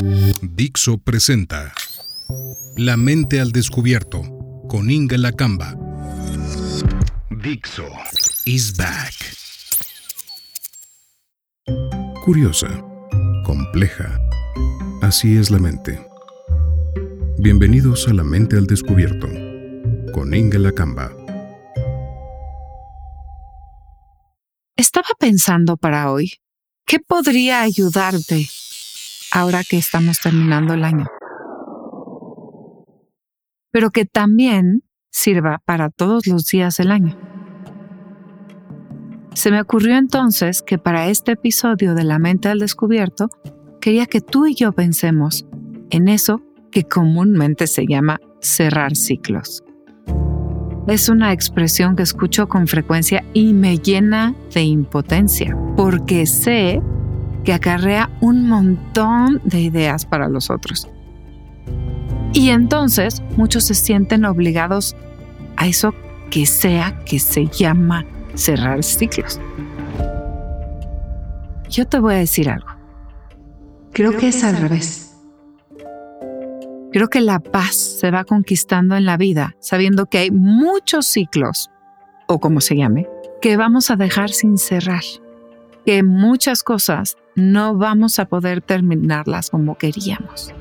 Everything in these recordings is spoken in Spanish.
Dixo presenta La mente al descubierto con Inga Lacamba. Dixo is back. Curiosa, compleja. Así es la mente. Bienvenidos a La mente al descubierto con Inga Lacamba. Estaba pensando para hoy, ¿qué podría ayudarte ahora que estamos terminando el año? Pero que también sirva para todos los días del año. Se me ocurrió entonces que para este episodio de La mente al descubierto, quería que tú y yo pensemos en eso que comúnmente se llama cerrar ciclos es una expresión que escucho con frecuencia y me llena de impotencia, porque sé que acarrea un montón de ideas para los otros. Y entonces muchos se sienten obligados a eso que sea que se llama cerrar ciclos. Yo te voy a decir algo. Creo que es al revés. Creo que la paz se va conquistando en la vida sabiendo que hay muchos ciclos, o como se llame, que vamos a dejar sin cerrar, que muchas cosas no vamos a poder terminarlas como queríamos,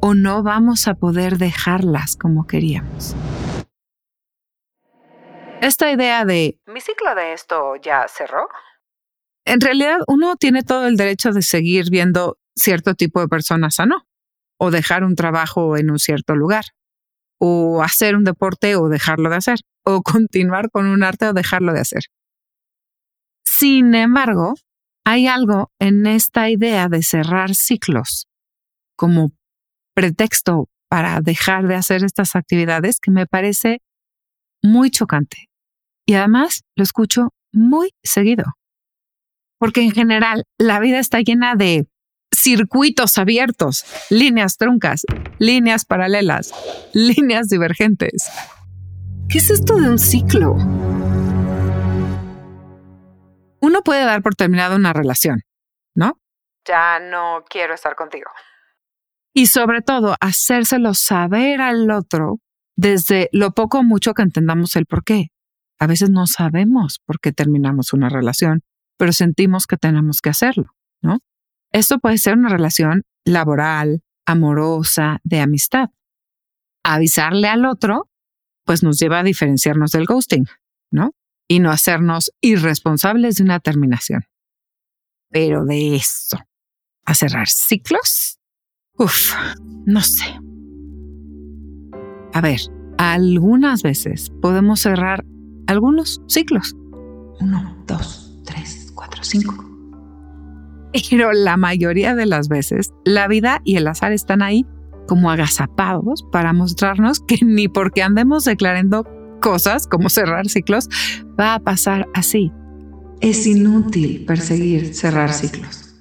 o no vamos a poder dejarlas como queríamos. Esta idea de mi ciclo de esto ya cerró. En realidad uno tiene todo el derecho de seguir viendo cierto tipo de personas o no o dejar un trabajo en un cierto lugar, o hacer un deporte o dejarlo de hacer, o continuar con un arte o dejarlo de hacer. Sin embargo, hay algo en esta idea de cerrar ciclos como pretexto para dejar de hacer estas actividades que me parece muy chocante. Y además lo escucho muy seguido. Porque en general la vida está llena de circuitos abiertos, líneas truncas, líneas paralelas, líneas divergentes. ¿Qué es esto de un ciclo? Uno puede dar por terminado una relación, ¿no? Ya no quiero estar contigo. Y sobre todo, hacérselo saber al otro desde lo poco o mucho que entendamos el por qué. A veces no sabemos por qué terminamos una relación, pero sentimos que tenemos que hacerlo, ¿no? Esto puede ser una relación laboral, amorosa, de amistad. Avisarle al otro, pues nos lleva a diferenciarnos del ghosting, ¿no? Y no hacernos irresponsables de una terminación. Pero de eso, a cerrar ciclos, uff, no sé. A ver, algunas veces podemos cerrar algunos ciclos. Uno, dos, tres, cuatro, cinco. Pero la mayoría de las veces, la vida y el azar están ahí como agazapados para mostrarnos que ni porque andemos declarando cosas como cerrar ciclos, va a pasar así. Es inútil perseguir cerrar ciclos.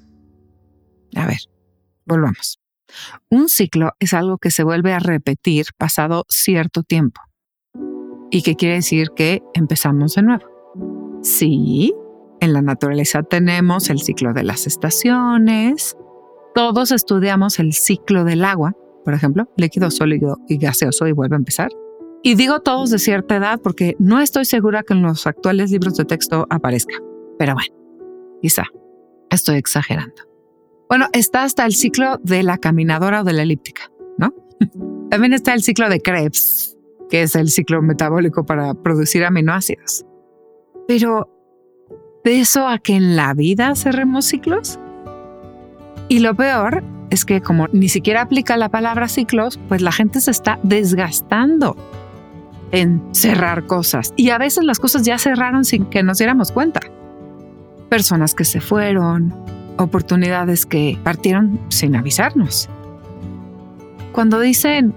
A ver, volvamos. Un ciclo es algo que se vuelve a repetir pasado cierto tiempo y que quiere decir que empezamos de nuevo. Sí, en la naturaleza tenemos el ciclo de las estaciones. Todos estudiamos el ciclo del agua, por ejemplo, líquido, sólido y gaseoso y vuelve a empezar. Y digo todos de cierta edad porque no estoy segura que en los actuales libros de texto aparezca. Pero bueno, quizá estoy exagerando. Bueno, está hasta el ciclo de la caminadora o de la elíptica, ¿no? También está el ciclo de Krebs, que es el ciclo metabólico para producir aminoácidos. Pero de eso a que en la vida cerremos ciclos? Y lo peor es que como ni siquiera aplica la palabra ciclos, pues la gente se está desgastando en cerrar cosas. Y a veces las cosas ya cerraron sin que nos diéramos cuenta. Personas que se fueron, oportunidades que partieron sin avisarnos. Cuando dicen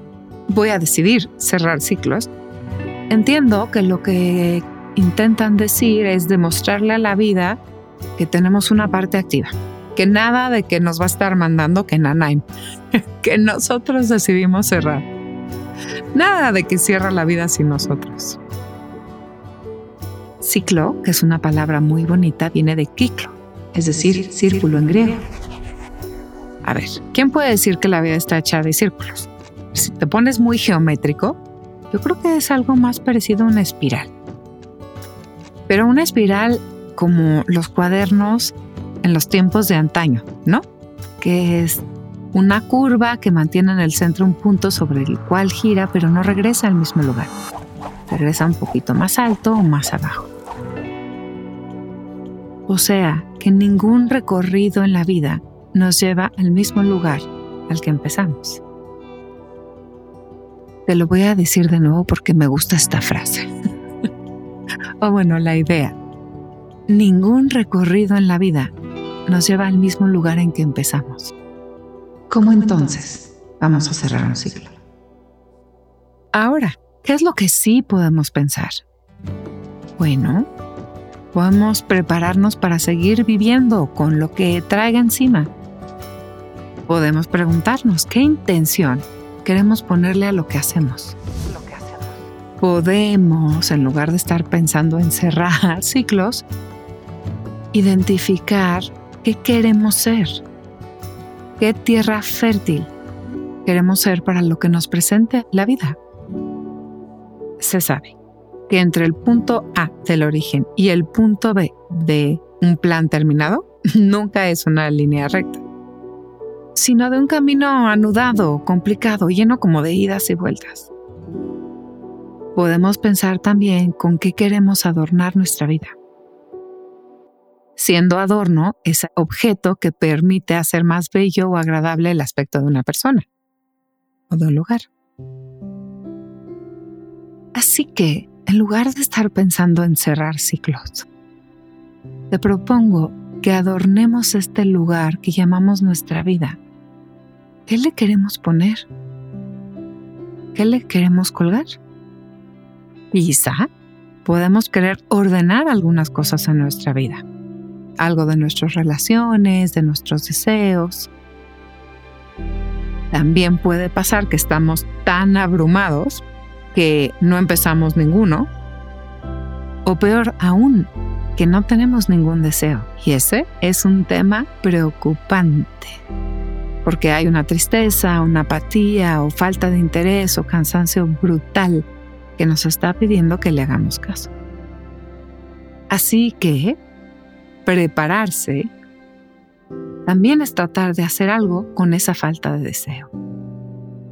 voy a decidir cerrar ciclos, entiendo que lo que intentan decir es demostrarle a la vida que tenemos una parte activa, que nada de que nos va a estar mandando que Nanaim, que nosotros decidimos cerrar. Nada de que cierra la vida sin nosotros. Ciclo, que es una palabra muy bonita, viene de kiklo, es decir, círculo en griego. A ver, ¿quién puede decir que la vida está hecha de círculos? Si te pones muy geométrico, yo creo que es algo más parecido a una espiral. Pero una espiral como los cuadernos en los tiempos de antaño, ¿no? Que es una curva que mantiene en el centro un punto sobre el cual gira pero no regresa al mismo lugar. Regresa un poquito más alto o más abajo. O sea, que ningún recorrido en la vida nos lleva al mismo lugar al que empezamos. Te lo voy a decir de nuevo porque me gusta esta frase. o bueno, la idea. Ningún recorrido en la vida nos lleva al mismo lugar en que empezamos. ¿Cómo entonces vamos a cerrar un ciclo? Ahora, ¿qué es lo que sí podemos pensar? Bueno, podemos prepararnos para seguir viviendo con lo que traiga encima. Podemos preguntarnos qué intención queremos ponerle a lo que hacemos. Podemos, en lugar de estar pensando en cerrar ciclos, identificar qué queremos ser, qué tierra fértil queremos ser para lo que nos presente la vida. Se sabe que entre el punto A del origen y el punto B de un plan terminado nunca es una línea recta, sino de un camino anudado, complicado, lleno como de idas y vueltas. Podemos pensar también con qué queremos adornar nuestra vida. Siendo adorno ese objeto que permite hacer más bello o agradable el aspecto de una persona o de un lugar. Así que en lugar de estar pensando en cerrar ciclos, te propongo que adornemos este lugar que llamamos nuestra vida. ¿Qué le queremos poner? ¿Qué le queremos colgar? Quizá podemos querer ordenar algunas cosas en nuestra vida. Algo de nuestras relaciones, de nuestros deseos. También puede pasar que estamos tan abrumados que no empezamos ninguno, o peor aún, que no tenemos ningún deseo. Y ese es un tema preocupante, porque hay una tristeza, una apatía o falta de interés o cansancio brutal que nos está pidiendo que le hagamos caso. Así que prepararse también es tratar de hacer algo con esa falta de deseo.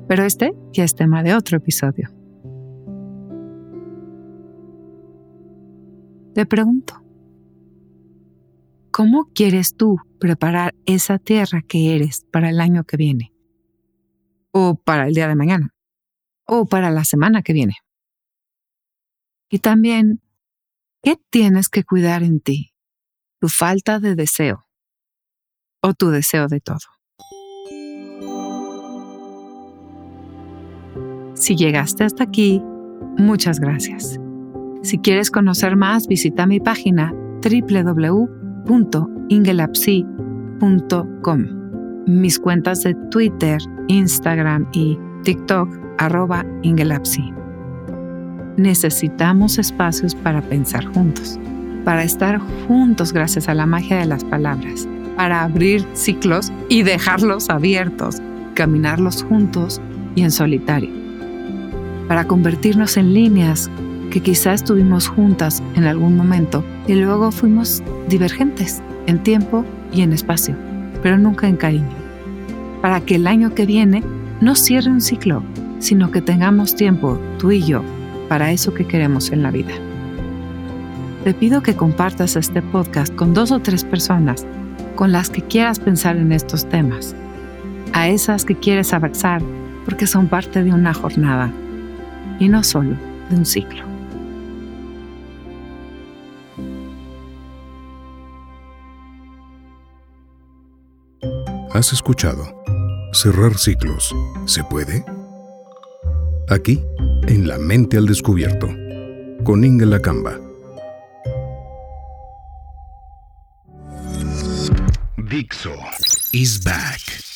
Pero este ya es tema de otro episodio. Te pregunto, ¿cómo quieres tú preparar esa tierra que eres para el año que viene? ¿O para el día de mañana? ¿O para la semana que viene? Y también, ¿qué tienes que cuidar en ti? ¿Tu falta de deseo o tu deseo de todo? Si llegaste hasta aquí, muchas gracias. Si quieres conocer más, visita mi página www.ingelapsi.com. Mis cuentas de Twitter, Instagram y TikTok, arroba Ingelapsi. Necesitamos espacios para pensar juntos, para estar juntos gracias a la magia de las palabras, para abrir ciclos y dejarlos abiertos, caminarlos juntos y en solitario, para convertirnos en líneas que quizás estuvimos juntas en algún momento y luego fuimos divergentes en tiempo y en espacio, pero nunca en cariño. Para que el año que viene no cierre un ciclo, sino que tengamos tiempo, tú y yo, para eso que queremos en la vida. Te pido que compartas este podcast con dos o tres personas con las que quieras pensar en estos temas, a esas que quieres abrazar porque son parte de una jornada y no solo de un ciclo. Has escuchado Cerrar ciclos. ¿Se puede? Aquí, en La Mente al Descubierto, con Inga Lacamba. Dixo is back.